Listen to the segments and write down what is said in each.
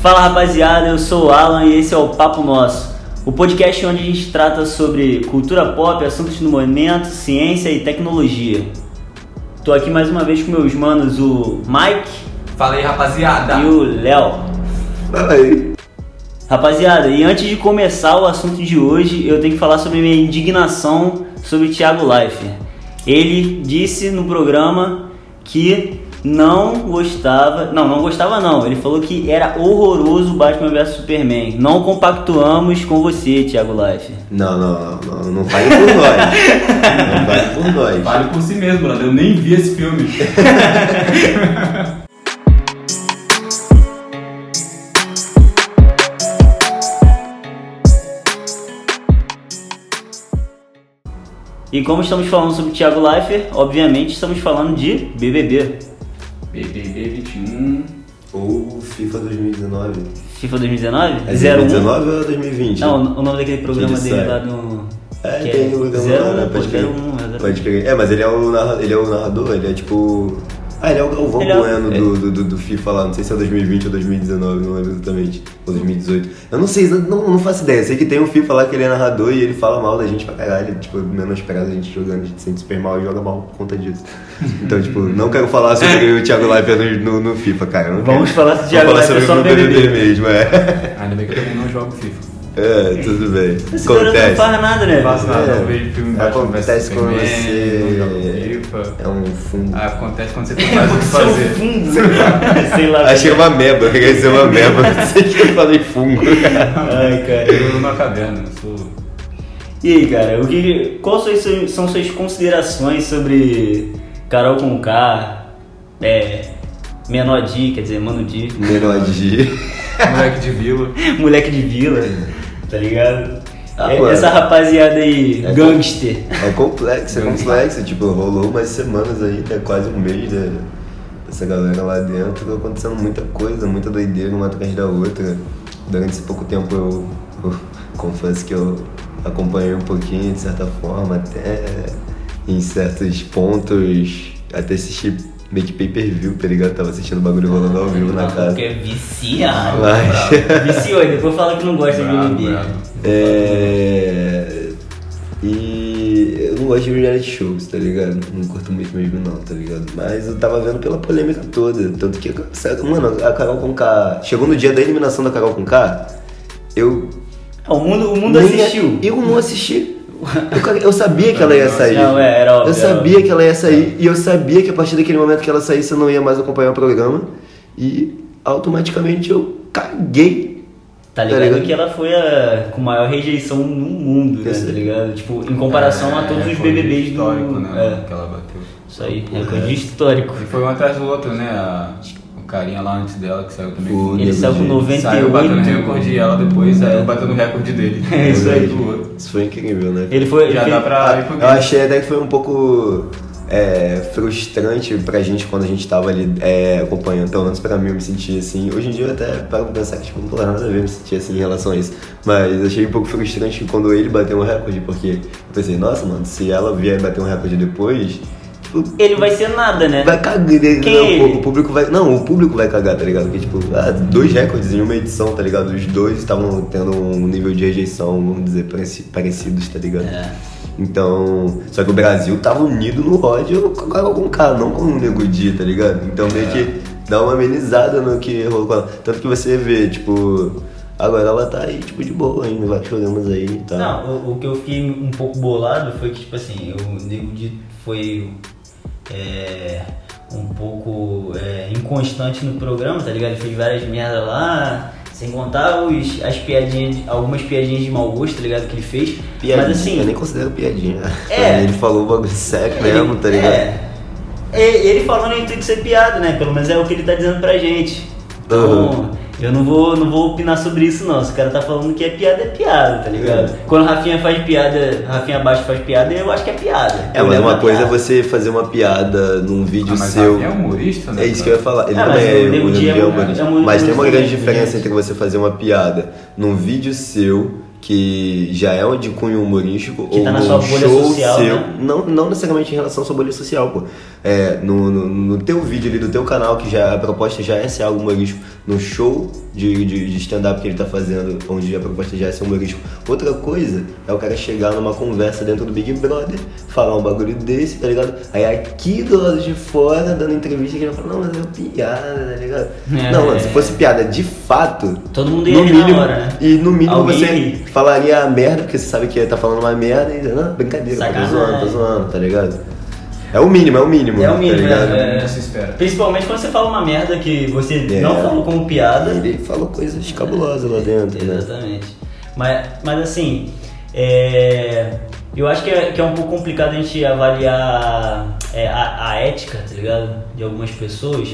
Fala rapaziada, eu sou o Alan e esse é o Papo Nosso, o podcast onde a gente trata sobre cultura pop, assuntos do momento, ciência e tecnologia. Tô aqui mais uma vez com meus manos, o Mike Fala aí, rapaziada. e o Léo. Fala aí. Rapaziada, e antes de começar o assunto de hoje, eu tenho que falar sobre minha indignação sobre Thiago Leifert. Ele disse no programa que não gostava, não, não gostava não, ele falou que era horroroso Batman vs Superman. Não compactuamos com você, Thiago Leifert. Não, não, não, não, não fale por nós. Não fale por nós. Fale por si mesmo, brother. Eu nem vi esse filme. E como estamos falando sobre Thiago Leifert, obviamente estamos falando de BBB. BBB 21. Ou FIFA 2019. FIFA 2019? É 01? 2019 ou 2020? Não, o nome daquele programa dele sai. lá no. É, que tem o 01, né? pô, Pode crer. 01, é Pode crer. É, mas ele é o, ele é o narrador, ele é tipo. Ah, ele é o Galvão Ele é o- Bueno do, do, do, do FIFA lá, não sei se é 2020 ou 2019, não lembro exatamente. Ou 2018. Eu não sei, não, não faço ideia. Sei que tem um FIFA lá que ele é narrador e ele fala mal da gente pra caralho. Tipo, menospreza a gente jogando, a gente se sente super mal e joga mal por conta disso. Então, tipo, não quero falar sobre o Thiago Leifert no, no, no FIFA, cara. eu não Vamos quero. falar do Thiago Vamos falar Leifert sobre o no BBB. mesmo, é. Ainda bem que eu também não jogo FIFA. É, tudo bem. Esse garoto não Acontece. faz nada, né? Não faço nada, É. não vejo filme vs Acontece com Superman, você. não. É um fundo. Ah, acontece quando você tem mais o que Seu fazer. fundo, sei lá. sei lá. Achei uma meba, eu queria dizer uma meba, não sei que eu falei fungo. Ai, cara. Eu vivo numa caverna, sou... E aí, cara, o que, quais suas- são suas considerações sobre Carol Conká, é, Menor Di, quer dizer, Mano Di, Menor de. Moleque de vila. moleque de vila, tá ligado? Ah, É-. Essa rapaziada aí, É gangster. É complexo, é complexo. Tipo, rolou umas semanas aí, né? Quase um mês né, dessa galera lá dentro, acontecendo muita coisa, muita doideira uma atrás da outra. Durante esse pouco tempo eu, eu confesso que eu acompanhei um pouquinho, de certa forma, até em certos pontos, até assisti meio que pay per view, tá ligado? Tava assistindo o bagulho rolando ao vivo na casa. Porque é viciado. Mas- Viciou depois fala que não gosta de Bravo, BBB. bravo. É. E eu não gosto de reality shows, tá ligado? Não curto muito mesmo não, tá ligado? Mas eu tava vendo pela polêmica toda. Tanto que, sabe, mano, a Carol com K. Chegou no dia da eliminação da Carol com K, eu. Ah, O mundo, o mundo nem- assistiu. Eu não assisti. Eu, sabia que ela ia sair. Não, é, era óbvio, Eu sabia que ela ia sair. E eu sabia que a partir daquele momento que ela saísse eu não ia mais acompanhar o programa. E automaticamente eu caguei. Tá Tá ligado ligado? que ela foi a com maior rejeição no mundo, né? Tá ligado? Tipo, em comparação a todos os É, recorde BBBs do histórico, né? É, Que ela bateu. isso aí, recorde histórico. E foi um atrás do outro, né? A- carinha lá antes dela que saiu também. O foi- Ele saiu com Nego Di. 98. Saiu batendo recorde e ela depois É. saiu batendo o recorde dele. É isso aí. Do outro. Isso foi incrível, né? Ele foi. Já ele dá pra pro Eu achei até que foi um pouco é, frustrante pra gente quando a gente tava ali é, acompanhando, pelo menos pra mim eu me senti assim. Hoje em dia eu até paro pra pensar que tipo, não tem nada a ver me sentir assim em relação a isso. Mas achei um pouco frustrante quando ele bateu um recorde, porque eu pensei, nossa mano, se ela vier bater um recorde depois, tipo. Ele vai ser nada, né? Vai cagar, Quem não, é o, o público vai. Não, o público vai cagar, tá ligado? Porque, tipo, ah, dois recordes em uma edição, tá ligado? Os dois estavam tendo um nível de rejeição, vamos dizer, pareci- parecidos, tá ligado? É. Então. Só que o Brasil tava unido no ódio com com K, não com o Nego Di, tá ligado? Então meio que dá uma amenizada no que rolou com ela. Tanto que você vê, tipo. Agora ela tá aí, tipo, de boa ainda, vários programas aí e tal. Não, o, o que eu fiquei um pouco bolado foi que, tipo assim, o Nego foi é, um pouco é, inconstante no programa, tá ligado? Ele fez várias merdas lá, sem contar os, as piadinhas, algumas piadinhas de mau gosto, tá ligado? Que ele fez. Piadinha, Mas assim. eu nem considero piadinha. É. Ele falou o bagulho sério mesmo, tá ligado? É, ele falando intuito de ser piada, né? Pelo menos é o que ele tá dizendo pra gente. Então, Uhum. Eu não vou, não vou opinar sobre isso não. Se o cara tá falando que é piada, é piada, tá ligado? É. Quando o Rafinha faz piada, Rafinha Baixo faz piada, eu acho que é piada. É, mas uma na coisa é piada. você fazer uma piada num vídeo Ah, mas seu. Rafinha é humorista, né? É isso que eu ia falar. Ele Ah, também é, é é um- humorista. é um Mas tem uma grande também, diferença entre você fazer uma piada num vídeo seu que já é de cunho humorístico Que ou tá na sua bolha show social, seu, né? não, não necessariamente em relação à sua bolha social, pô. É, no, no, no teu vídeo ali do teu canal, que já a proposta já é ser algo humorístico, no show de, de, de stand-up que ele tá fazendo, onde a proposta já é ser humorístico. Outra coisa é o cara chegar numa conversa dentro do Big Brother, falar um bagulho desse, tá ligado? Aí aqui do lado de fora, dando entrevista, que ele vai falar, não, mas é piada, tá ligado? É. não, mano, se fosse piada de fato, Todo mundo ia no rir na mínimo, hora, né? e no mínimo Alguém você. Falaria merda, porque você sabe que tá falando uma merda e não, brincadeira, tô Sacanagem. zoando, tô zoando, tá ligado? É o mínimo, é o mínimo. É o mínimo, tá ligado? é, Não se espera. Principalmente quando você fala uma merda que você É. não falou como piada. Ele falou coisas cabulosas lá dentro, né? Exatamente. Mas, mas assim, é, eu acho que é, que é um pouco complicado a gente avaliar é, a, a ética, tá ligado? De algumas pessoas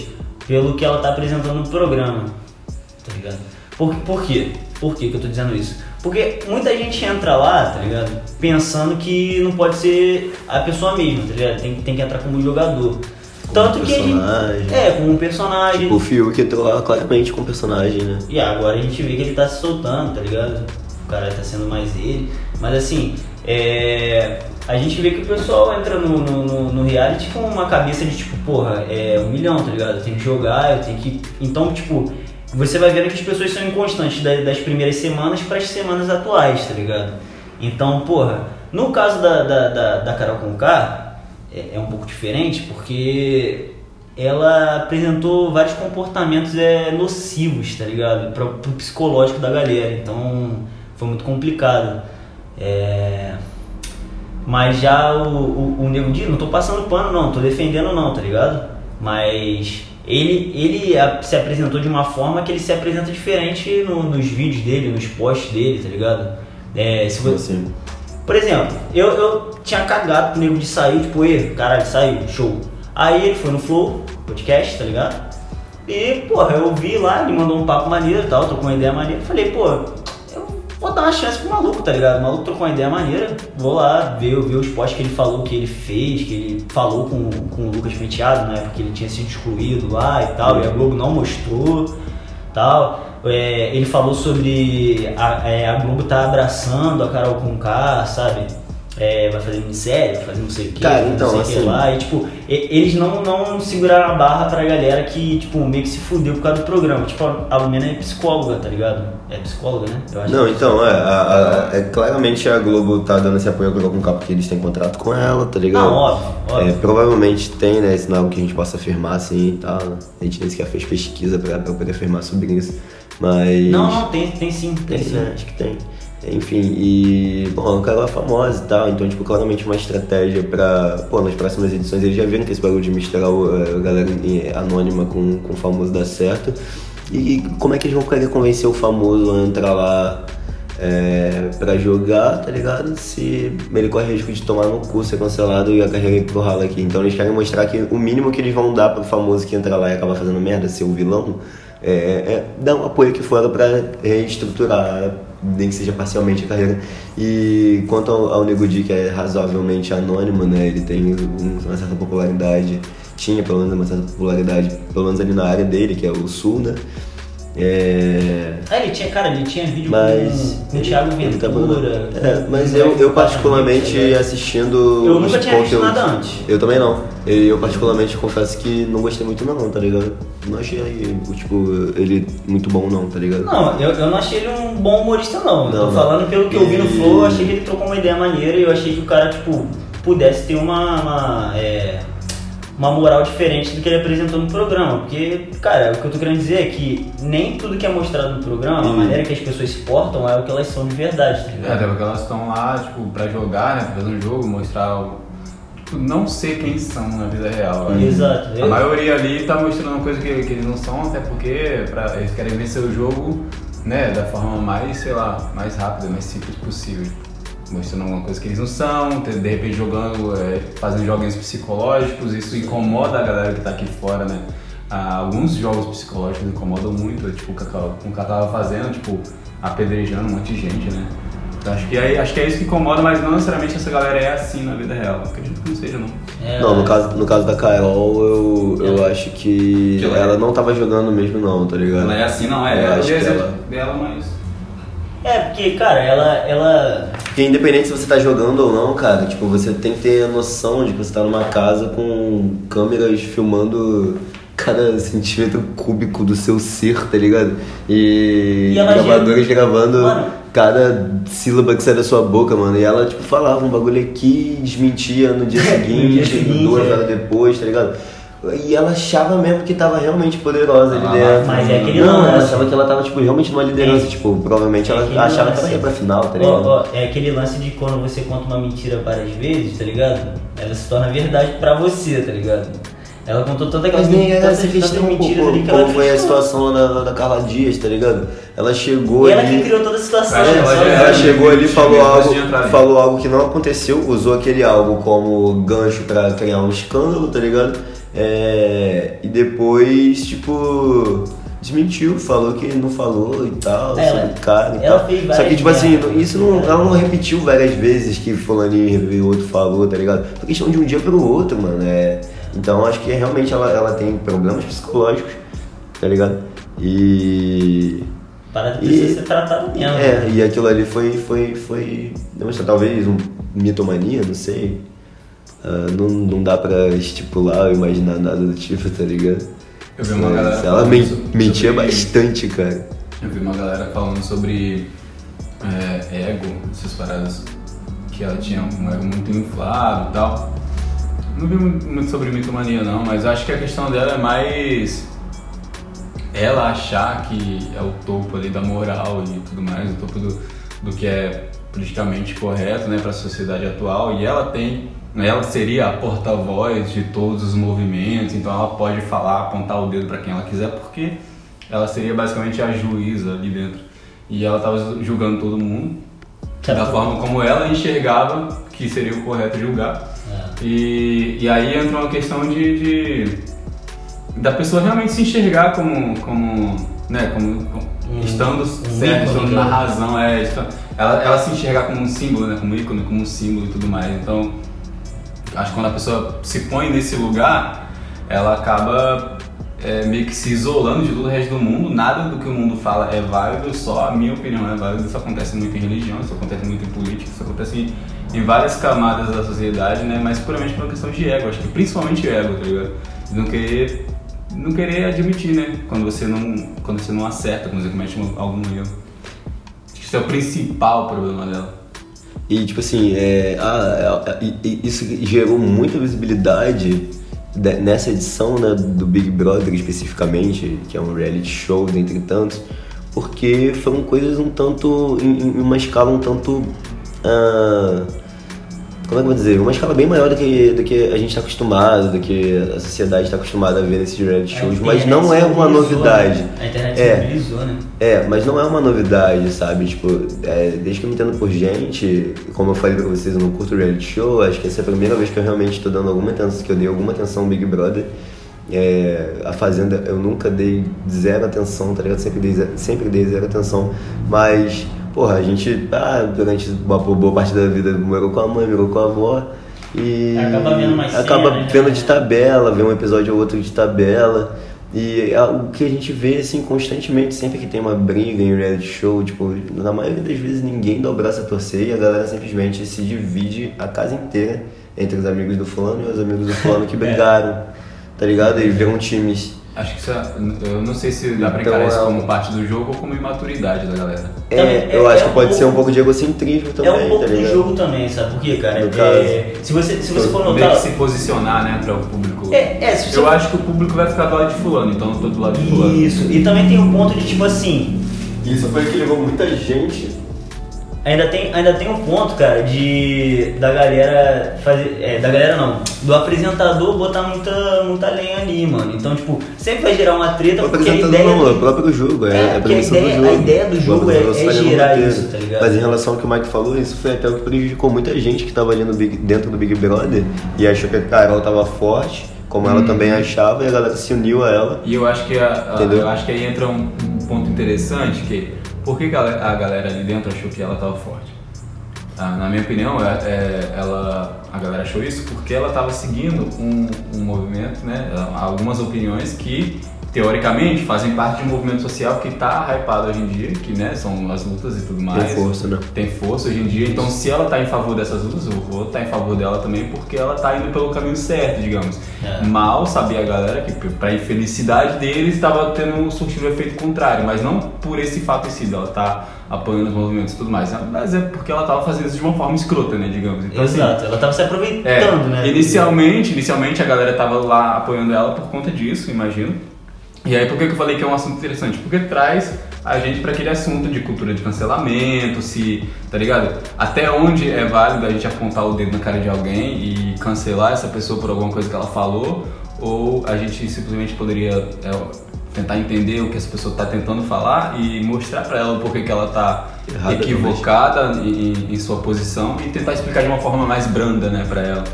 pelo que ela tá apresentando no programa, tá ligado? Por, por quê? Por que eu tô dizendo isso? Porque muita gente entra lá, tá ligado? Pensando que não pode ser a pessoa mesma, tá ligado? Tem, tem que entrar como jogador. Tanto que a gente. É, como um personagem. Tipo, o Fiuk entrou lá claramente com personagem, né? E agora a gente vê que ele tá se soltando, tá ligado? O cara tá sendo mais ele. Mas assim, é... a gente vê que o pessoal entra no, no, no- no reality com uma cabeça de tipo, porra, é um milhão, tá ligado? Eu tenho que jogar, eu tenho que. Então, tipo, você vai vendo que as pessoas são inconstantes da- das primeiras semanas para as semanas atuais, tá ligado? Então, porra, no caso da, da, da, da Carol Conká, é, é um pouco diferente porque ela apresentou vários comportamentos é, nocivos, tá ligado? Para o psicológico da galera. Então foi muito complicado. É, Mas já o, o, o Nego Di, não tô passando pano não, tô defendendo não, tá ligado? Mas ele, ele se apresentou de uma forma que ele se apresenta diferente no- nos vídeos dele, nos posts dele, tá ligado? É, se você, por exemplo, eu, eu tinha cagado pro nego de sair, tipo, e caralho, saiu, show. Aí ele foi no Flow, podcast, tá ligado? E, porra, eu vi lá, ele mandou um papo maneiro e tal, trocou uma ideia maneira. Falei, pô, vou dar uma chance pro maluco, tá ligado? O maluco trocou uma ideia maneira, vou lá ver, ver os posts que ele falou, que ele fez, que ele falou com, com o Lucas Penteado, né? Porque ele tinha sido excluído lá e tal, e a Globo não mostrou tal. É, ele falou sobre a, é, a Globo tá abraçando a Carol Conká, sabe? É, vai fazer minissérie, vai fazer não sei o que, Cara, não então, sei o que assim- lá. E tipo, eles não, não seguraram a barra pra galera que, tipo, meio que se fudeu por causa do programa. Tipo, a Lumena é psicóloga, tá ligado? É psicóloga, né? Eu acho Não, que é então, é, a- a- é, claramente a Globo tá dando esse apoio agora com o Capo porque eles têm contrato com ela, tá ligado? Não, óbvio, óbvio. É, provavelmente tem, né? Isso não é algo que a gente possa afirmar assim e tal. né? A gente nem sequer fez pesquisa pra, pra poder afirmar sobre isso. Mas. Não, não, tem, tem sim, tem, Tem, sim. né? Acho que tem. Enfim, e. Bom, cara é famosa e tal, então, tipo, claramente uma estratégia pra. Pô, nas próximas edições eles já viram que esse bagulho de misturar o, a galera eh, anônima com, com o famoso dá certo. E como é que eles vão querer convencer o famoso a entrar lá é, pra jogar, tá ligado? Se ele corre risco de tomar no cu, ser cancelado e a carreira ir pro ralo aqui. Então eles querem mostrar que o mínimo que eles vão dar pro famoso que entra lá e acaba fazendo merda, ser o vilão, é, é dar um apoio aqui fora pra reestruturar, nem que seja parcialmente a carreira. E quanto ao, ao Nego que é razoavelmente anônimo, né? Ele tem um- uma certa popularidade, tinha pelo menos uma certa popularidade, pelo menos ali na área dele, que é o Sul, né? É, Ah, ele tinha, cara, ele tinha vídeo mas. com, com o Thiago tá Ventura. É, mas eu, eu particularmente com- assistindo. Eu nunca tinha visto nada antes. Eu também não. E Eu particularmente confesso que não gostei muito não, tá ligado? Não achei, tipo, ele muito bom não, tá ligado? Não, eu, eu não achei ele um bom humorista, não. Eu tô Não, não. falando pelo que eu vi no Flow, eu achei que ele trocou uma ideia maneira e eu achei que o cara, tipo, pudesse ter uma. uma, é, uma moral diferente do que ele apresentou no programa. Porque, cara, o que eu tô querendo dizer é que nem tudo que é mostrado no programa, a Hum. maneira que as pessoas se portam é o que elas são de verdade, tá É, ligado? até porque elas estão lá, tipo, pra jogar, né? Pra fazer um jogo, mostrar o. Tipo, não ser quem são na vida real. acho. Exato. A Eu- maioria ali tá mostrando uma coisa que, que eles não são, até porque pra, eles querem vencer o jogo, né, da forma mais, sei lá, mais rápida, mais simples possível. Mostrando alguma coisa que eles não são, de repente jogando, é, fazendo joguinhos psicológicos, isso incomoda a galera que tá aqui fora, né? Ah, alguns jogos psicológicos incomodam muito, tipo o que o ela tava fazendo, tipo, apedrejando um monte de gente, né? Então, acho, que é, acho que é isso que incomoda, mas não necessariamente essa galera é assim na vida real. Acredito que não seja, não. É, Não, no caso, no caso da Carol, eu, eu acho que Que ela- ela não tava jogando mesmo não, tá ligado? Ela é assim, não é? Eu Eu acho que ela- dela, mas. É, porque, cara, ela. ela... Porque independente se você tá jogando ou não, cara, tipo, você tem que ter a noção de que você tá numa casa com câmeras filmando cada centímetro cúbico do seu ser, tá ligado? E, E gravadores gravando Mano. cada sílaba que sai da sua boca, mano. E ela, tipo, falava um bagulho aqui, desmentia no dia seguinte, dia seguinte, duas é. horas depois, tá ligado? E ela achava mesmo que tava realmente poderosa ali Ah, dentro. mas é aquele Não, ela lance. achava que ela tava, tipo, realmente numa liderança. É. Tipo, provavelmente É ela achava que lance. ela ia pra final, tá Ó, ligado? ó, é aquele lance de quando você conta uma mentira várias vezes, tá ligado? Ela se torna verdade pra você, tá ligado? Ela contou toda aquela Mas nem era essa questão, mentiras ali que ela como foi a situação lá da, da Carla Dias, tá ligado? Ela chegou E ela ali. que criou toda a situação. Que ela já Ela era chegou ali e falou algo, falou algo que não aconteceu, usou aquele algo como gancho pra criar um escândalo, tá ligado? É, e depois, tipo, desmentiu, falou que não falou e tal, Ela- sobre o cara e tal. Só que, tipo assim, isso não, ela não repetiu várias vezes que fulaninho e outro falou, tá ligado? Foi questão de um dia pro outro, mano. É, então acho que realmente ela, ela tem problemas psicológicos, tá ligado? E. Parada precisa E- ser tratada mesmo. É, e aquilo ali foi, foi, foi demonstrar talvez um mitomania, não sei. Ah, não, não dá pra estipular ou imaginar nada do tipo, tá ligado? Eu vi uma Mas galera ela falando men- so- mentia sobre- bastante, cara. Eu vi uma galera falando sobre é, ego, essas paradas. Que ela tinha um ego muito inflado e tal. Não vi mu- muito sobre mitomania não, mas acho que a questão dela é mais ela achar que é o topo ali da moral e tudo mais, o topo do, do que é politicamente correto, né, para a sociedade atual. E ela tem, ela seria a porta-voz de todos os movimentos, então ela pode falar, apontar o dedo para quem ela quiser, porque ela seria basicamente a juíza ali dentro. E ela estava julgando todo mundo da forma como ela enxergava que seria o correto julgar. É. E, e aí entra uma questão de, de- da pessoa realmente se enxergar como, como né, como, como- Um- estando um certo, estando na né? razão, é, ela, ela se enxergar como um símbolo, né, como ícone, como um símbolo e tudo mais. Então, acho que quando a pessoa se põe nesse lugar, ela acaba é, meio que se isolando de todo o resto do mundo. Nada do que o mundo fala é válido, só a minha opinião é válida. Isso acontece muito em religião, isso acontece muito em política, isso acontece em, em várias camadas da sociedade, né? Mas puramente por uma questão de ego, acho que principalmente ego, tá ligado? De não querer, não querer admitir, né? Quando você não, quando você não acerta, quando você comete um- algum erro. Acho que isso é o principal problema dela. E tipo assim, é, ah, é, e isso gerou muita visibilidade de- nessa edição né, do Big Brother especificamente, que é um reality show dentre tantos, porque foram coisas um tanto, em, uma escala um tanto. ah, como é que eu vou dizer? Uma escala bem maior do que, do que a gente está acostumado, do que a sociedade está acostumada a ver nesses reality shows, mas não é uma novidade. né? A internet É. se mobilizou, né? É, mas não é uma novidade, sabe? Tipo, é, desde que eu me entendo por gente, como eu falei pra vocês, eu não curto reality show, acho que essa é a primeira vez que eu realmente tô dando alguma atenção, que eu dei alguma atenção ao Big Brother. É, a Fazenda eu nunca dei zero atenção, tá ligado? Sempre dei, sempre dei zero atenção, mas, porra, a gente, ah, durante uma boa parte da vida morou com a mãe, morou com a avó. E Acaba vendo umas acaba cenas, vendo né? de tabela, vê um episódio ou outro de tabela. E é o que a gente vê, assim, constantemente, sempre que tem uma briga em reality show, tipo, na maioria das vezes ninguém dá o braço a torcer e a galera simplesmente se divide a casa inteira entre os amigos do fulano e os amigos do fulano que brigaram, tá ligado? E viram times. Acho que isso é, eu não sei se dá pra Então, encarar isso é como um- parte do jogo ou como imaturidade da galera. É, é- eu acho é que um pode ser um pouco- pouco de egocentrismo também, é um pouco tá do jogo também, sabe por quê, cara? No É, caso. se você, se você for Meio notar. que se posicionar, né, para o público. É, é, se você Eu acho que o público vai ficar do lado de fulano, então eu tô do lado de fulano. Isso, e também tem um ponto de tipo assim, Isso foi o que levou muita gente ainda tem, ainda tem um ponto, cara, de da galera fazer. É, da galera não, do apresentador botar muita, muita lenha ali, mano. Então, tipo, sempre vai gerar uma treta O porque a apresentador ideia. não, é o do- próprio jogo, é, É, é a porque a premissa ideia- do jogo. a ideia do jogo é- é gerar isso, tá ligado? Mas em relação ao que o Mike falou, isso foi até o que prejudicou muita gente que tava ali no Big- dentro do Big Brother e achou que a Carol tava forte, como ela também achava, e a galera se uniu a ela. E eu acho que a- a- Entendeu? eu acho que aí entra um, um ponto interessante que por que a galera ali dentro achou que ela estava forte? Ah, na minha opinião, é, é- ela, a galera achou isso porque ela estava seguindo um, um movimento, né, algumas opiniões que teoricamente, fazem parte de um movimento social que tá hypado hoje em dia, que né, são as lutas e tudo mais. Tem força, né? Tem força hoje em dia. Então, se ela tá em favor dessas lutas, eu vou estar em favor dela também, porque ela tá indo pelo caminho certo, digamos. É. Mal sabia a galera que, pra infelicidade deles, estava tendo surtido o efeito contrário, mas não por esse fato em si, dela tá apoiando os movimentos e tudo mais. Mas é porque ela tava fazendo isso de uma forma escrota, né, digamos. Então, assim, Exato, ela tava se aproveitando, é, né? Inicialmente, inicialmente a galera tava lá apoiando ela por conta disso, imagino. E aí por que eu falei que é um assunto interessante? Porque traz a gente para aquele assunto de cultura de cancelamento, se, tá ligado? Até onde é válido a gente apontar o dedo na cara de alguém e cancelar essa pessoa por alguma coisa que ela falou, ou a gente simplesmente poderia é, tentar entender o que essa pessoa está tentando falar e mostrar para ela o porquê que ela tá Errada equivocada em, em sua posição e tentar explicar de uma forma mais branda, né, para ela.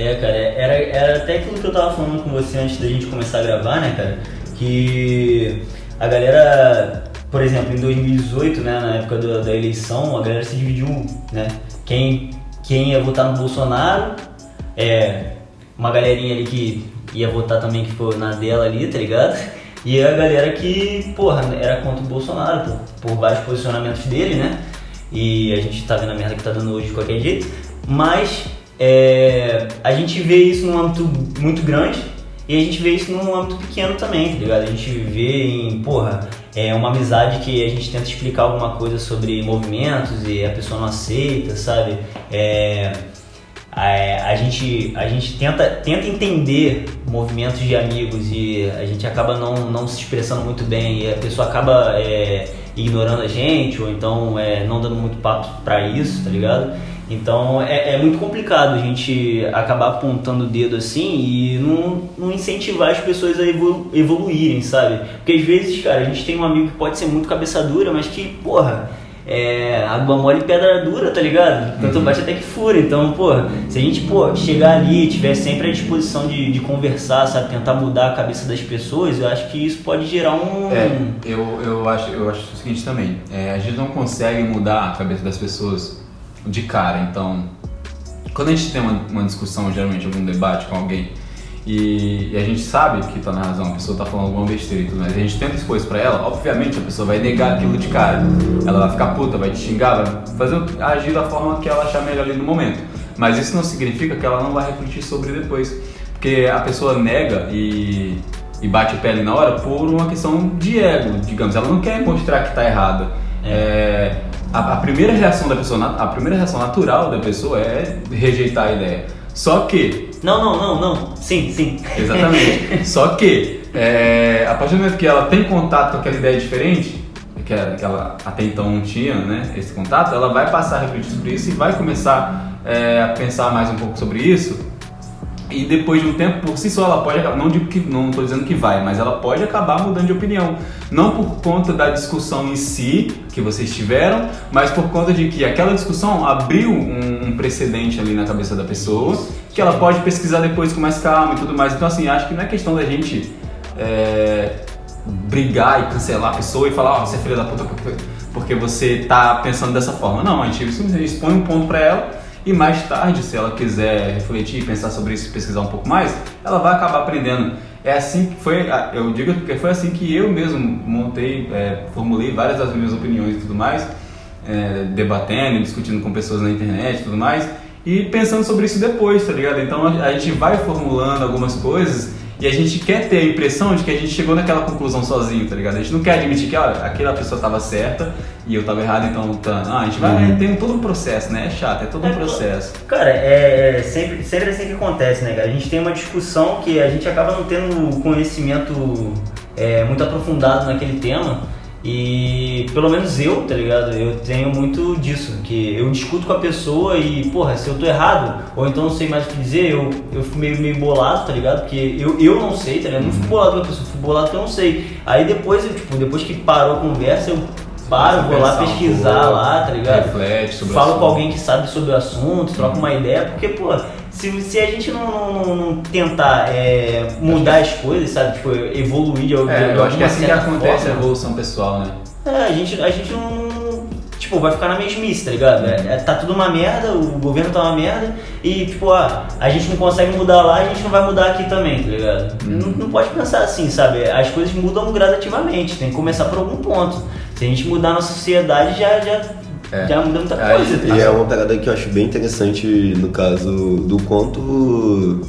É, cara, era, era até aquilo que eu tava falando com você antes da gente começar a gravar, né, cara? Que a galera, por exemplo, em 2018, né, na época do- da eleição, a galera se dividiu, né? Quem, quem ia votar no Bolsonaro, é, uma galerinha ali que ia votar também, que foi na dela ali, tá ligado? E a galera que, porra, era contra o Bolsonaro, por, por vários posicionamentos dele, né? E a gente tá vendo a merda que tá dando hoje de qualquer jeito. Mas é, a gente vê isso num âmbito muito grande e a gente vê isso num âmbito pequeno também, tá ligado? A gente vê em, porra, é uma amizade que a gente tenta explicar alguma coisa sobre movimentos e a pessoa não aceita, sabe? É, a, a gente, a gente tenta, tenta entender movimentos de amigos e a gente acaba não, não se expressando muito bem e a pessoa acaba é, ignorando a gente ou então é, não dando muito papo pra isso, tá ligado? Então é, é muito complicado a gente acabar apontando o dedo assim e não, não incentivar as pessoas a evolu- evoluírem, sabe? Porque às vezes, cara, a gente tem um amigo que pode ser muito cabeça dura, mas que, porra, é, água mole e pedra dura, tá ligado? Tanto bate até que fura. Então, pô, se a gente, pô, chegar ali e tiver sempre à disposição de, de conversar, sabe, tentar mudar a cabeça das pessoas, eu acho que isso pode gerar um. É, eu, eu, acho, eu acho o seguinte também, é, a gente não consegue mudar a cabeça das pessoas de cara, então quando a gente tem uma, uma discussão, geralmente algum debate com alguém, e, e a gente sabe que tá na razão, a pessoa tá falando alguma besteira e tudo mais, a gente tenta expor isso pra ela, obviamente a pessoa vai negar aquilo de cara, ela vai ficar puta, vai te xingar, vai fazer, agir da forma que ela achar melhor ali no momento, mas isso não significa que ela não vai refletir sobre depois, porque a pessoa nega e e bate pele na hora por uma questão de ego, digamos. Ela não quer mostrar que está errada. É, a, a primeira reação da pessoa, a primeira reação natural da pessoa é rejeitar a ideia. Só que, Não, não, não, não. Sim, sim. exatamente. só que é, a partir do momento que ela tem contato com aquela ideia diferente, que ela, que ela até então não tinha, né, esse contato, ela vai passar a refletir sobre isso e vai começar é, a pensar mais um pouco sobre isso e depois de um tempo, por si só, ela pode acabar, não digo que, não estou dizendo que vai, mas ela pode acabar mudando de opinião. Não por conta da discussão em si que vocês tiveram, mas por conta de que aquela discussão abriu um, um precedente ali na cabeça da pessoa, que ela pode pesquisar depois com mais calma e tudo mais. Então, assim, acho que não é questão da gente é, brigar e cancelar a pessoa e falar, ó, você é filha da puta porque, você tá pensando dessa forma. Não, a gente simplesmente expõe um ponto pra ela e mais tarde, se ela quiser refletir, pensar sobre isso pesquisar um pouco mais, ela vai acabar aprendendo. É assim que foi, eu digo porque foi assim que eu mesmo montei, é, formulei várias das minhas opiniões e tudo mais, é, debatendo, discutindo com pessoas na internet e tudo mais, e pensando sobre isso depois, tá ligado? Então a gente vai formulando algumas coisas e a gente quer ter a impressão de que a gente chegou naquela conclusão sozinho, tá ligado? A gente não quer admitir que, olha, aquela pessoa tava certa e eu tava errado, então tá. Não, a gente vai. Tem todo um processo, né? É chato, é todo um É, processo. Cara, é, é sempre, sempre assim que acontece, né, cara? A gente tem uma discussão que a gente acaba não tendo conhecimento é, muito aprofundado naquele tema. E pelo menos eu, tá ligado? Eu tenho muito disso, que eu discuto com a pessoa e, porra, se eu tô errado, ou então não sei mais o que dizer, eu, eu fico meio, meio bolado, tá ligado? Porque eu, eu não sei, tá ligado? Eu não fico bolado com a pessoa, fico bolado porque eu não sei. Aí depois, eu, tipo, depois que parou a conversa, eu paro, vou lá Pensar um pesquisar pouco, lá, tá ligado? Reflete sobre Falo com alguém que sabe sobre o assunto, troca uma ideia, porque, pô, se, se a gente não, não- não tentar é, mudar as coisas, sabe, tipo, evoluir de, de, É, eu acho que alguma é assim que acontece a forma, evolução pessoal, né? é, a gente, a gente não. tipo, vai ficar na mesmice, tá ligado? É, é- tá tudo uma merda, o governo tá uma merda, e tipo, ah, a gente não consegue mudar lá, a gente não vai mudar aqui também, tá ligado? Não, não pode pensar assim, sabe? As coisas mudam gradativamente, tem que começar por algum ponto. Se a gente mudar a nossa sociedade, já, já, É. já muda muita Aí- coisa. tá E é uma parada que eu acho bem interessante no caso do quanto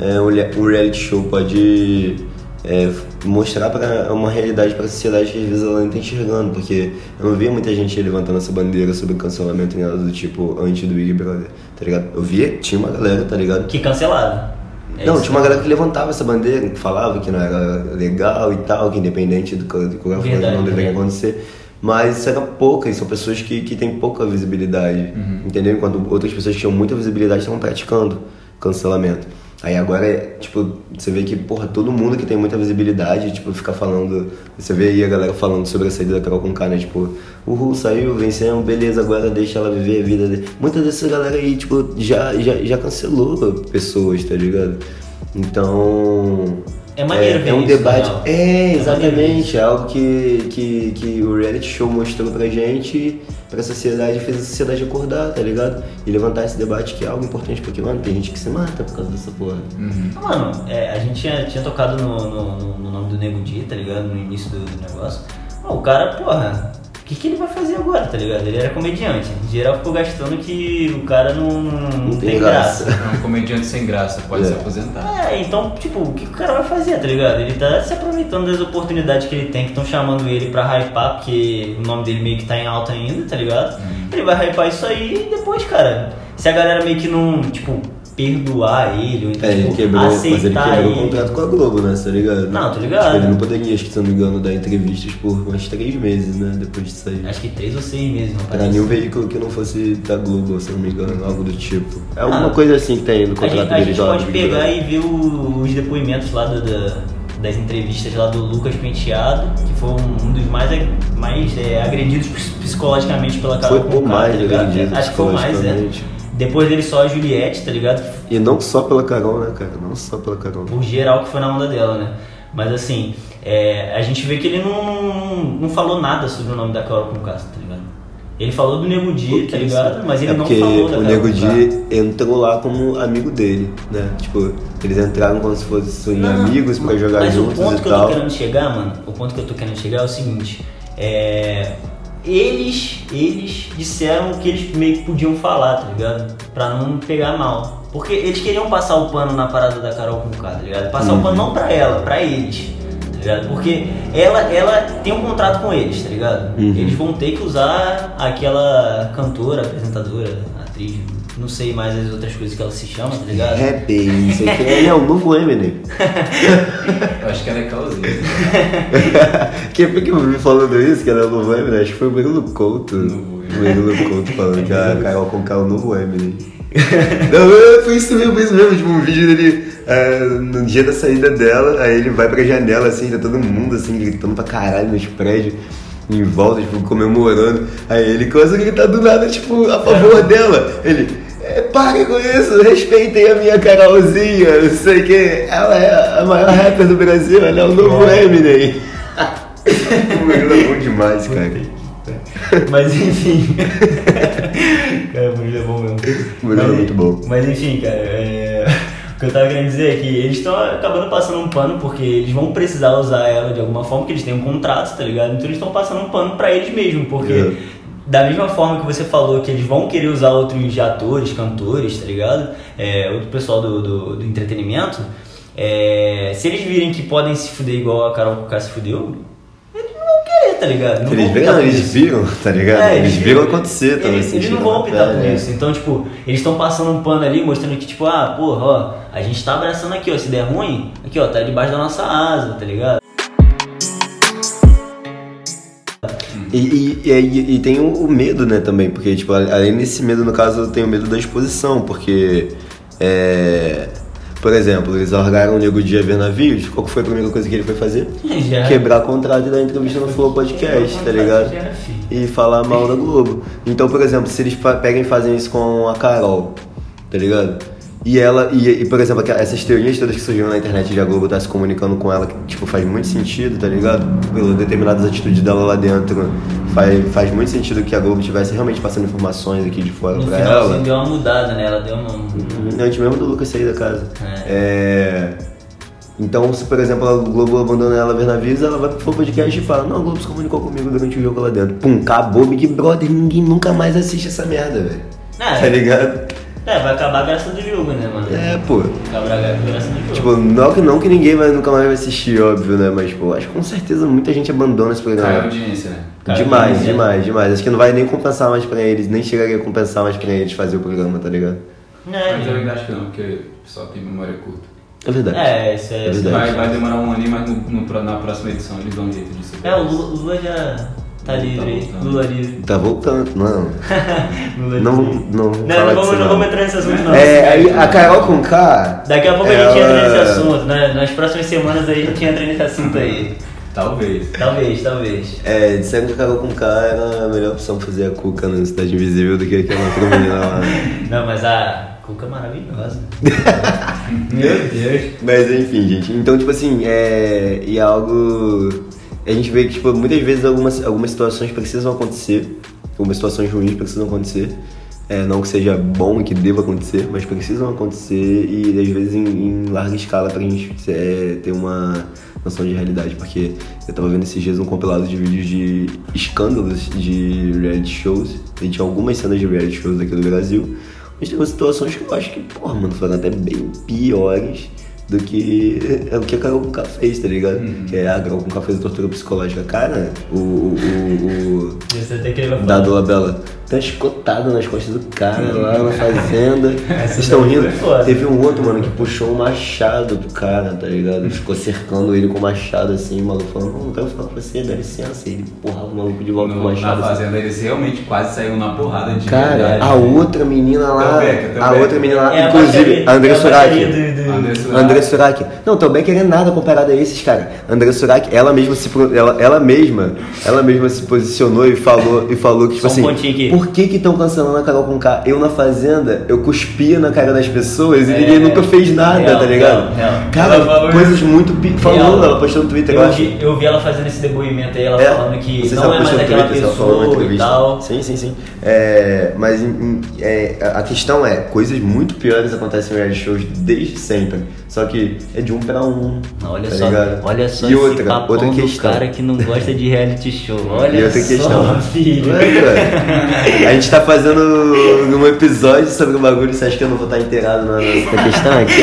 é, o o reality show pode é, mostrar para uma realidade para a sociedade que às vezes ela não tá enxergando, porque eu não via muita gente levantando essa bandeira sobre cancelamento nem nada do tipo antes do Big Brother, tá ligado? Eu via, tinha uma galera, tá ligado? Que cancelado. É não, tinha uma galera que levantava essa bandeira, que falava que não era legal e tal, que independente do que coisa Verdade, não deveria verdade. acontecer. Mas isso era pouca, e são pessoas que, que têm pouca visibilidade, entendeu? Enquanto outras pessoas que tinham muita visibilidade estavam praticando cancelamento. Aí agora, é, tipo, você vê que, porra, todo mundo que tem muita visibilidade, tipo, fica falando... Você vê aí a galera falando sobre a saída da Carol Conká, né? Tipo, o Ru saiu, vencemos, beleza, agora deixa ela viver a vida dele. Muita dessa galera aí, tipo, já, já, já cancelou pessoas, tá ligado? Então... É maneiro é, ver é um isso, debate. É, É exatamente. É algo que, que, que o reality show mostrou pra gente, pra sociedade, fez a sociedade acordar, tá ligado? E levantar esse debate que é algo importante, porque, mano, tem gente que se mata por causa dessa porra. Ah, Mano, é, a gente tinha, tinha tocado no, no, no- no nome do Nego Di, tá ligado? No início do, do negócio. O cara, porra, o que, que ele vai fazer agora, tá ligado? Ele era comediante. Geral ficou gastando que o cara não, não, tem tem graça. graça. É um comediante sem graça, pode É. se aposentar. É, então, tipo, o que o cara vai fazer, tá ligado? Ele tá se aproveitando das oportunidades que ele tem, que estão chamando ele pra hypar, porque o nome dele meio que tá em alta ainda, tá ligado? Ele vai hypar isso aí e depois, cara, se a galera meio que não, tipo, perdoar ele, ou então, É, ele tipo, quebrou, mas ele aceitar quebrou ele. o contrato com a Globo, né? Tá ligado? Não, tô ligado. Tipo, ele não poderia, acho que se não me engano, dar entrevistas por uns três meses, né? Depois de sair. Acho que três ou seis meses, não Pra parece. nenhum veículo que não fosse da Globo, se não me engano, algo do tipo. É alguma Ah, coisa assim que tem no A contrato gente, a gente pode pegar e ver o- os depoimentos lá do- da- das entrevistas lá do Lucas Penteado, que foi um, um dos mais, mais é, agredidos ps- psicologicamente pela Carol Foi por mais tá ligado? agredido Acho que foi mais, é. Depois dele só a Juliette, tá ligado? E não só pela Carol, né, cara? Não só pela Carol. Por geral que foi na onda dela, né? Mas assim, é, a gente vê que ele não, não, não falou nada sobre o nome da Carol Conká, tá ligado? Ele falou do Nego Di, tá ligado? Mas ele é não falou da o Nego. Di entrou lá como amigo dele, né? Tipo, eles entraram como se fossem Não, amigos pra jogar mas juntos o ponto que eu tô querendo chegar, mano, o ponto que eu tô querendo chegar é o seguinte, é... Eles, eles disseram o que eles meio que podiam falar, tá ligado? Pra não pegar mal. Porque eles queriam passar o pano na parada da Carol com tá ligado? Passar o pano não pra ela, pra eles, tá ligado? Porque ela, ela tem um contrato com eles, tá ligado? Uhum. Eles vão ter que usar aquela cantora, apresentadora, atriz, não sei mais as outras coisas que ela se chama, tá ligado? Rap, isso aqui. Ele é o novo Eminem. Eu acho que ela é causinha. Quem foi que eu vi falando isso, que ela é o novo Eminem? Acho que foi o Murilo Couto. O Murilo Couto falando que a Carol Conká é o novo Eminem. Não, é, foi isso mesmo, foi isso mesmo. Tipo, um vídeo dele é, no dia da saída dela, aí ele vai pra janela, assim, tá todo mundo, assim, gritando pra caralho nos prédios. Em volta, tipo, comemorando. Aí ele começa a gritar do nada, tipo, a favor dela. Ele, é, pare com isso, respeitem a minha Carolzinha, não sei o que. Ela é a maior rapper do Brasil, ela é o novo Eminem. o Murilo é bom demais, cara. Mas enfim. cara, o Murilo é bom mesmo. O Murilo é muito bom. Mas enfim, cara, é, o que eu tava querendo dizer é que eles estão acabando passando um pano porque eles vão precisar usar ela de alguma forma, porque eles têm um contrato, tá ligado? Então eles estão passando um pano pra eles mesmo, porque. É. Da mesma forma que você falou que eles vão querer usar outros atores, cantores, tá ligado? É, outro pessoal do, do, do entretenimento, é, se eles virem que podem se fuder igual a Carol Conká se fudeu, não tá ligado? Não Eles vão por eles viram, tá ligado? É, eles viram acontecer também. Eles, eles não vão optar por isso. Então, tipo, eles estão passando um pano ali, mostrando que, tipo, ah, porra, ó, a gente tá abraçando aqui, ó. Se der ruim, aqui, ó, tá debaixo da nossa asa, tá ligado? E, e, e, e- tem o, o medo, né, também, porque, tipo, além desse medo, no caso, eu tenho medo da exposição, porque, é, por exemplo, eles largaram o Nego Dia ver navios, qual que foi a primeira coisa que ele foi fazer? Já- Quebrar contrato e dar entrevista no Flow Podcast, tá ligado? E falar mal da Globo. Então, por exemplo, se eles pegam e fazem isso com a Carol, tá ligado? E ela, e, e, por exemplo, essas teorias todas que surgiram na internet de a Globo tá se comunicando com ela, que tipo, faz muito sentido, tá ligado? Pelas determinadas atitudes dela lá dentro. Faz, faz muito sentido que a Globo estivesse realmente passando informações aqui de fora No pra finalzinho ela. deu uma mudada, né? Ela deu uma. Antes mesmo do Lucas sair da casa. É. Então, se por exemplo a Globo abandona ela ver Navios, ela vai pro podcast e fala: Não, a Globo se comunicou comigo durante o jogo lá dentro. Pum, acabou Big Brother, ninguém nunca mais assiste essa merda, velho. É. Tá ligado? É, vai acabar a graça do jogo, né, mano? É, pô. Acabar a graça do jogo. Tipo, não que, não que ninguém vai, nunca mais vai assistir, óbvio, né? Mas, pô, acho que com certeza muita gente abandona esse Caiu a programa. audiência, né? Caiu Demais, audiência. demais, demais. Acho que não vai nem compensar mais pra eles, nem chegaria a compensar mais pra eles fazer o programa, tá ligado? Mas eu É, ainda acho que não, porque o pessoal tem memória curta. É verdade. é, isso é. É verdade. Vai, vai demorar um ano, mas no, no- na próxima edição eles dão um jeito disso. É, o Lula, o Lula já tá Tá livre aí. voltando. Lula livre. Tá voltando. Não. Lula Não, livre. não, Não, fala não vamos, não vamos entrar nesse assunto, não. É, aí a Carol com K. Daqui a pouco a ela- gente entra nesse assunto, né? Nas próximas semanas aí a gente entra nesse assunto aí. Talvez. Talvez, talvez. É, disseram que a Carol com K era a melhor opção pra fazer a Cuca na Cidade Invisível do que aquela outra menina lá. Não, mas a Cuca é maravilhosa. Meu Deus. Mas enfim, gente. Então, tipo assim, é. E é algo. A gente vê que, tipo, muitas vezes algumas, algumas situações precisam acontecer. Algumas situações ruins precisam acontecer. É, não que seja bom e que deva acontecer, mas precisam acontecer e às vezes em, em larga escala pra gente é, ter uma noção de realidade. Porque eu tava vendo esses dias um compilado de vídeos de escândalos de reality shows. Gente tinha algumas cenas de reality shows aqui do Brasil. Mas tem situações que eu acho que, porra, mano, foram até bem piores do que é o que a Carol Conká fez, tá ligado? Que é a Carol Conká fez a tortura psicológica. Cara, o, o, o, Você tem que levar o Dado Labella tá escotado nas costas do cara lá na fazenda. Vocês estão daí rindo? Teve um outro, mano, que puxou um machado do cara, tá ligado? Ficou cercando ele com o machado assim, o maluco falando, não, não quero falar com você, dá licença. E ele empurrava o maluco de volta com o No, na machado. assim. fazenda eles realmente quase saíram na porrada de Cara, verdade. a outra menina lá, Theo a Becker. outra menina lá, É inclusive, baixaria- a André é a Surak. baixaria do- do- André Surak. André Surak. Não, Becker é nada comparado a esses, cara. André Surak, ela mesma se ela, ela mesma, ela mesma se posicionou e falou e falou que tipo Só um assim, pontinho aqui. Por que que estão cancelando a Carol com K? Eu na fazenda, eu cuspia na cara das pessoas e É, ninguém nunca fez nada, real, tá ligado? real, real. Cara, coisas muito pi... falou, Real. ela postou no Twitter, eu, Eu vi, eu vi ela fazendo esse depoimento aí, ela É, falando que não é mais aquela Twitter, pessoa e tal. Sim, sim, sim. É, mas é, a questão é, coisas muito piores acontecem em reality shows desde sempre. Só que é de um pra um. Olha tá só, ligado? olha só e outra, outra do questão. cara que não gosta de reality show. Olha E outra só, questão. filho. Cara, a gente tá fazendo um episódio sobre o bagulho, você acha que eu não vou estar inteirado na- nessa questão aqui?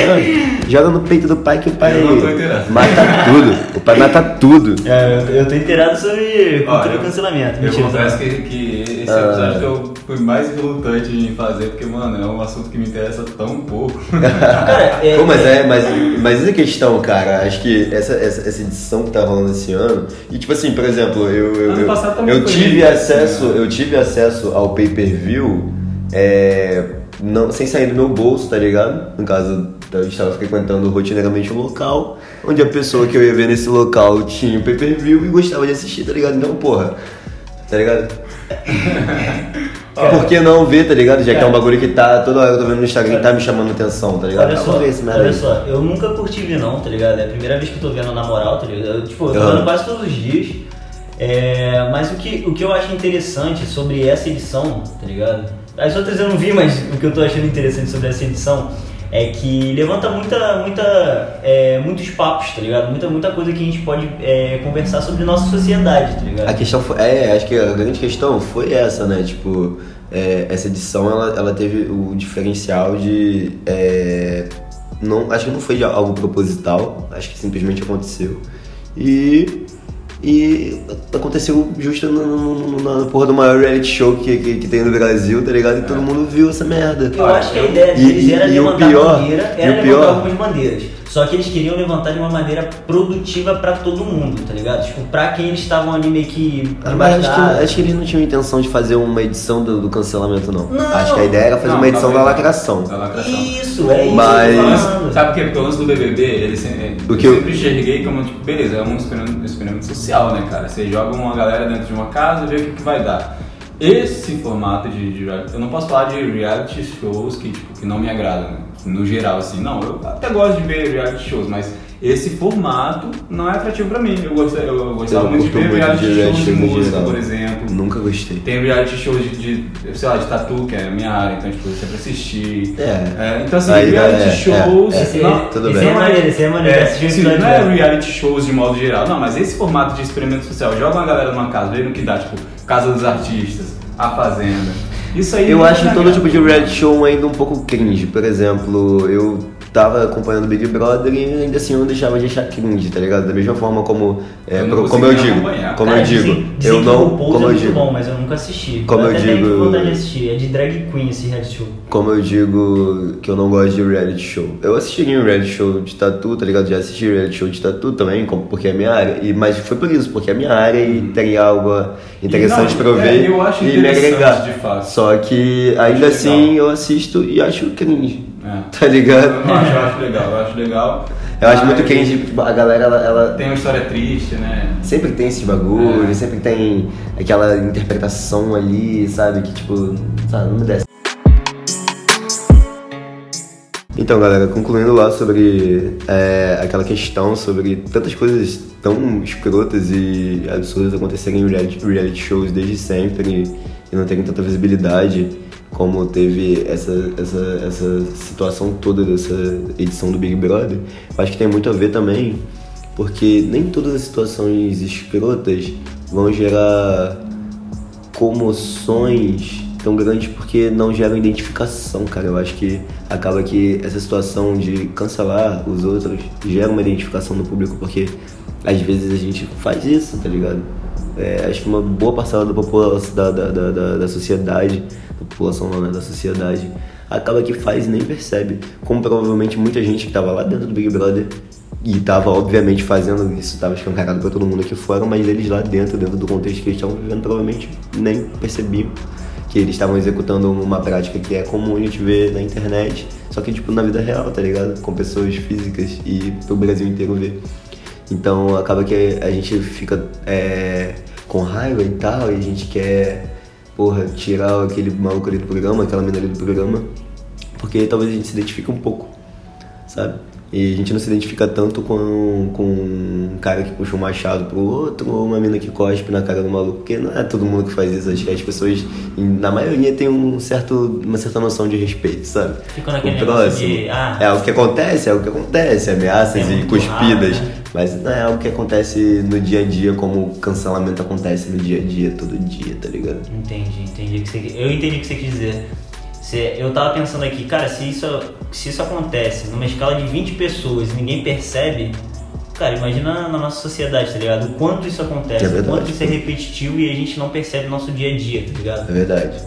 ó? Joga no peito do pai que o pai Eu não tô inteirado. mata tudo. O pai mata tudo. É, eu, eu tô inteirado sobre cultura Olha, e cancelamento. Eu Mentira, confesso tá? que, que esse Ah. episódio que eu fui mais relutante em fazer, porque, mano, é um assunto que me interessa tão pouco. Cara, é, Pô, mas é, mas, mas essa questão, cara, acho que essa, essa, essa edição que tá rolando esse ano, e tipo assim, por exemplo, eu, eu, eu, eu tive isso, acesso, né? eu tive acesso ao pay-per-view é, não, sem sair do meu bolso, tá ligado? No caso, eu estava frequentando rotineiramente um local, onde a pessoa que eu ia ver nesse local tinha o pay-per-view e gostava de assistir, tá ligado? Então, porra, tá ligado? Por que não ver, tá ligado? Já que é um Cara. bagulho que tá toda hora eu tô vendo no Instagram e tá me chamando atenção, tá ligado? Olha só, ver esse olha só, eu nunca curti ver não, tá ligado? É a primeira vez que eu tô vendo na moral, tá ligado? Eu, tipo, eu tô Aham. vendo quase todos os dias. É, mas o que, o que eu acho interessante sobre essa edição, tá ligado? As outras eu não vi, mas o que eu tô achando interessante sobre essa edição é que levanta muita, muita, é, muitos papos, tá ligado? Muita, muita coisa que a gente pode é, conversar sobre nossa sociedade, tá ligado? A questão foi. É, acho que a grande questão foi essa, né? Tipo, é, essa edição ela, ela teve o diferencial de. é, não, acho que não foi algo proposital, acho que simplesmente aconteceu. E. E aconteceu justo no, no, no- na porra do maior reality show que, que, que tem no Brasil, tá ligado? E todo mundo viu essa merda. Eu acho que a ideia E- deles e- era e o levantar pior- bandeira, e era o levantar pior- algumas bandeiras. Só que eles queriam levantar de uma maneira produtiva pra todo mundo, tá ligado? Tipo, pra quem eles estavam ali meio que. Mas acho que, acho que eles não tinham intenção de fazer uma edição do, do cancelamento, não. Não. Acho que a ideia era fazer Não, uma edição da lacração. Da lacração. Isso, é isso Mas- que sabe por quê? Porque o lance do BBB, ele sempre, O eu que eu- sempre enxerguei como, tipo, beleza, é um experimento, experimento social, né, cara? Você joga uma galera dentro de uma casa e vê o que, que vai dar. esse formato de, de eu não posso falar de reality shows que, tipo, que não me agradam, né? No geral, assim, não, eu até gosto de ver reality shows, mas esse formato não é atrativo pra mim. Eu, gosto, eu gostava Eu muito de ver muito reality de shows de música, geral. por exemplo. Nunca gostei. Tem reality shows de, de, sei lá, de tatu, que é a minha área, então tipo, eu sempre assisti. É. então assim, Aí, reality é, shows. é, Esse- não, tudo esse bem. é maneiro, esse é maneiro. é, assistir não é reality shows de modo geral, não, mas esse formato de experimento social, joga uma galera numa casa, vê no que dá, tipo, Casa dos Artistas, A Fazenda. Isso aí Eu acho me todo tipo de reality show ainda um pouco cringe. Por exemplo, eu tava acompanhando Big Brother e ainda assim eu não deixava de achar cringe, tá ligado? Da mesma forma como, é, Eu pro- como eu digo, acompanhar. como Cara, eu digo, dizem- dizem eu não, o como é eu muito digo, bom, mas eu nunca assisti. Como eu até tenho digo- vontade de assistir. É de drag queen esse reality show. como eu digo que eu não gosto de reality show. Eu assistiria um reality show de tatu, tá ligado? Já assisti reality show de tatu também, como- porque é minha área. E, mas foi por isso, porque é minha área e teria algo interessante pra eu é, ver eu acho e me interessante, agregar. de fato. Só que ainda assim eu assisto e acho cringe. É. Tá ligado? Eu acho, eu acho legal, eu acho legal. Eu acho muito cringe, tipo, a galera, ela, ela Tem uma história triste, né? sempre tem esses bagulhos, É. sempre tem aquela interpretação ali, sabe? Que tipo, sabe, não me desce. Então, galera, concluindo lá sobre é, aquela questão sobre tantas coisas tão escrotas e absurdas acontecerem em reality, reality shows desde sempre e não terem tanta visibilidade como teve essa, essa, essa situação toda dessa edição do Big Brother, acho que tem muito a ver também porque nem todas as situações escrotas vão gerar comoções tão grandes porque não geram identificação, cara. Eu acho que acaba que essa situação de cancelar os outros gera uma identificação no público porque às vezes a gente faz isso, tá ligado? É, acho que uma boa parcela da população, da, da, da, da, da sociedade, da população não, né, da sociedade, acaba que faz e nem percebe. Como provavelmente muita gente que tava lá dentro do Big Brother e tava obviamente fazendo isso, tava escancarado pra todo mundo aqui fora, mas eles lá dentro, dentro do contexto que eles estavam vivendo, provavelmente nem percebiam que eles estavam executando uma prática que é comum a gente ver na internet, só que tipo na vida real, tá ligado? Com pessoas físicas e pro Brasil inteiro ver. Então acaba que a gente fica é, com raiva e tal, e a gente quer, porra, tirar aquele maluco ali do programa, aquela mina ali do programa, porque talvez a gente se identifique um pouco, sabe? E a gente não se identifica tanto com, com um cara que puxa um machado pro outro ou uma mina que cospe na cara do maluco, porque não é todo mundo que faz isso. Acho que as pessoas, na maioria, tem um certo, uma certa noção de respeito, sabe? Fica naquele O próximo. de, ah, é o que acontece, é o que acontece, ameaças É e cuspidas. raro, né? Mas não é algo que acontece no dia a dia como o cancelamento acontece no dia a dia, todo dia, tá ligado? Entendi, entendi o que você Eu entendi o que você quis dizer. Você- eu tava pensando aqui, cara, se isso, se isso acontece numa escala de 20 pessoas e ninguém percebe, cara, imagina na nossa sociedade, tá ligado? O quanto isso acontece, É o verdade. quanto isso é repetitivo e a gente não percebe no nosso dia a dia, tá ligado? É verdade.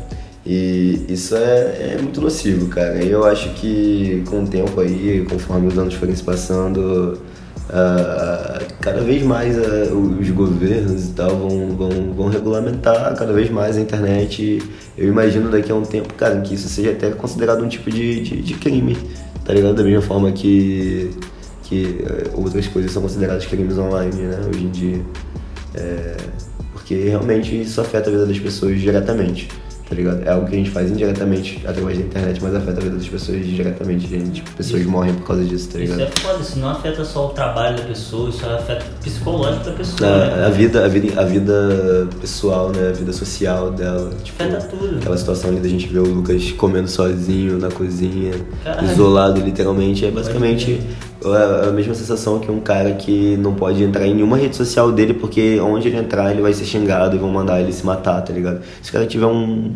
E isso é, é muito nocivo, cara. E eu acho que com o tempo aí, conforme os anos forem se passando, ah, cada vez mais ah, os governos e tal vão, vão, vão regulamentar cada vez mais a internet. Eu imagino daqui a um tempo, cara, que isso seja até considerado um tipo de, de, de crime, tá ligado? Da mesma forma que, que eh, outras coisas são consideradas crimes online, né, hoje em dia. É, porque realmente isso afeta a vida das pessoas diretamente, tá ligado? É algo que a gente faz indiretamente através da internet, mas afeta a vida das pessoas diretamente. Gente, tipo, pessoas Isso. morrem por causa disso, tá Isso ligado? é foda, isso não afeta só o trabalho da pessoa, isso afeta o psicológico da pessoa. A, né? a vida, a, vida, a vida pessoal, né? A vida social dela. Tipo, Afeta tudo. Aquela situação ali da gente ver o Lucas comendo sozinho na cozinha, Caralho. isolado literalmente. É basicamente a, a mesma sensação que um cara que não pode entrar em nenhuma rede social dele, porque onde ele entrar ele vai ser xingado e vão mandar ele se matar, tá ligado? Se o cara tiver um,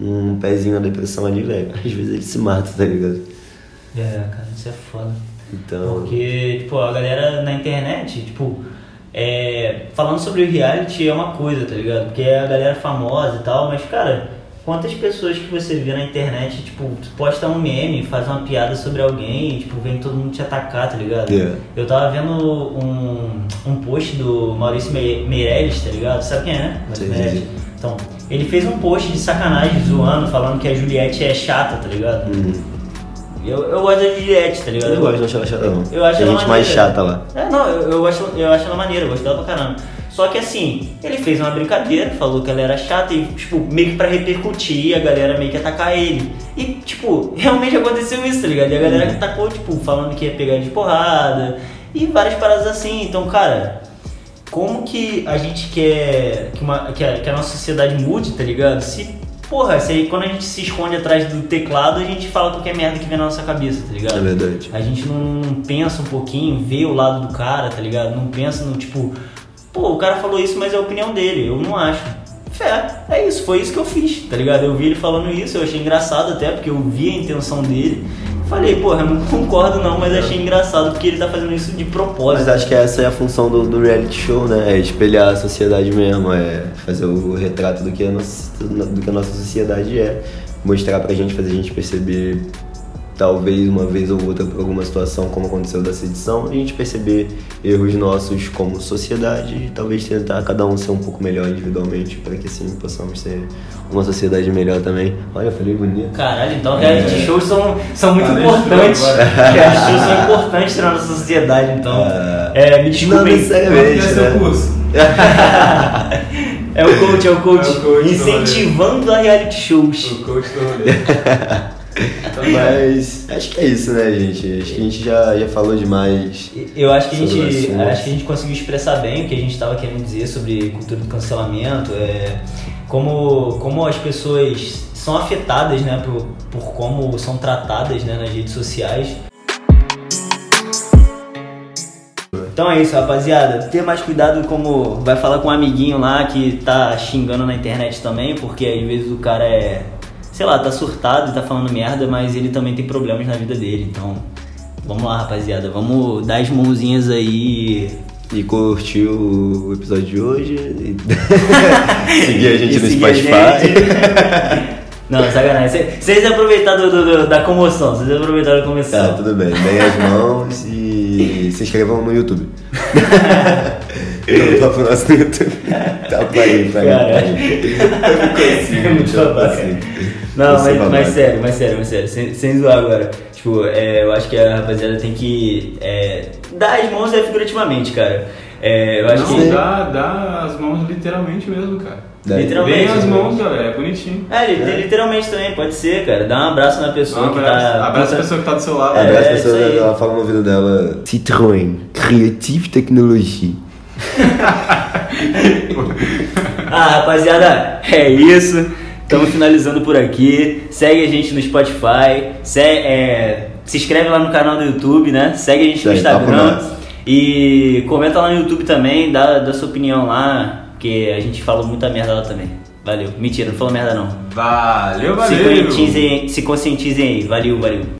um pezinho na depressão ali, velho, às vezes ele se mata, tá ligado? É, cara, isso é foda. Então. Porque, tipo, a galera na internet, tipo, é, falando sobre o reality é uma coisa, tá ligado? Porque é a galera famosa e tal, mas, cara, quantas pessoas que você vê na internet, tipo, posta um meme, faz uma piada sobre alguém e, tipo, vem todo mundo te atacar, tá ligado? É. Eu tava vendo um, um post do Maurício Me- Meirelles, tá ligado? Sabe quem é, né? Sim, sim. Então, ele fez um post de sacanagem, zoando, falando que a Juliette é chata, tá ligado? Uhum. Eu, eu gosto da Juliette, tá ligado? Eu gosto, não acho ela chata, não. Eu acho Tem ela gente mais maneira. chata lá. É, não, eu, eu, acho, eu acho ela maneira, eu gosto dela pra caramba. Só que assim, ele fez uma brincadeira, falou que ela era chata e, tipo, meio que pra repercutir, a galera meio que atacar ele. E, tipo, realmente aconteceu isso, tá ligado? E a galera que atacou, tipo, falando que ia pegar de porrada e várias paradas assim. Então, cara, como que a gente quer que, uma, que, a, que a nossa sociedade mude, tá ligado? Se Porra, se quando a gente se esconde atrás do teclado, a gente fala qualquer merda que vem na nossa cabeça, tá ligado? É verdade. A gente não pensa um pouquinho, vê o lado do cara, tá ligado? Não pensa no tipo, pô, o cara falou isso, mas é a opinião dele, eu não acho. Fé, é isso, foi isso que eu fiz, tá ligado? Eu vi ele falando isso, eu achei engraçado até, porque eu vi a intenção dele. Falei, porra, não concordo não, mas achei engraçado porque ele tá fazendo isso de Mas propósito. acho que essa é a função do, do reality show, né? É espelhar a sociedade mesmo, é fazer o retrato do que a nossa, do que a nossa sociedade é. Mostrar pra gente, fazer a gente perceber, talvez uma vez ou outra, por alguma situação, como aconteceu dessa edição, a gente perceber erros nossos como sociedade e talvez tentar cada um ser um pouco melhor individualmente, para que assim possamos ser uma sociedade melhor também. Olha, eu falei bonito. Caralho, então reality shows são, são muito Tá importantes. reality shows são importantes pra nossa sociedade, então. Ah, É, me Não desculpem. necessariamente, é né? curso? É o coach, é o coach. É o coach do incentivando a reality shows. O coach do rolê. Mas acho que é isso, né, gente? Acho que a gente já, já falou demais. Eu acho que a gente, acho que a gente conseguiu expressar bem o que a gente estava querendo dizer sobre cultura do cancelamento, é, como, como as pessoas são afetadas, né, por, por como são tratadas, né, nas redes sociais. Então é isso, rapaziada. Ter mais cuidado como vai falar com um amiguinho lá que tá xingando na internet também, porque às vezes o cara é, sei lá, tá surtado e tá falando merda, mas ele também tem problemas na vida dele. Então, vamos lá, rapaziada. Vamos dar as mãozinhas aí. E curtiu o episódio de hoje. E... seguir a gente e no a Spotify. Não, sacanagem. Cê- Vocês aproveitaram do- do- da comoção, vocês aproveitaram da comoção. Tá, tudo bem. Deem as mãos e se inscrevam no YouTube. Eu topo o nosso no YouTube. Tá, parei. Caralho. É muito babaca. Não, Eu sou mas, babaca. mas sério, mas sério, mas sério, sem, sem zoar agora. Tipo, é, eu acho que a rapaziada tem que é, dar as mãos é figurativamente, cara. É, eu acho Não, que. dá, dá as mãos literalmente mesmo, cara. Daí- Literalmente. Bem as mãos, galera, é bonitinho. É, li- literalmente também, pode ser, cara. Dá um abraço na pessoa Um que abraço, tá. abraça a pessoa que tá do seu lado. É, Abraço a isso pessoa, ela fala no ouvido dela. Citroën, Creative Technology. Ah, rapaziada, é isso. Estamos finalizando por aqui. Segue a gente no Spotify. Se, é, se inscreve lá no canal do YouTube, né? Segue a gente no Instagram. E comenta lá no YouTube também, dá, dá sua opinião lá, que a gente falou muita merda lá também. Valeu. Mentira, não falou merda não. Valeu, Se valeu. conscientizem, se conscientizem aí. Valeu, valeu.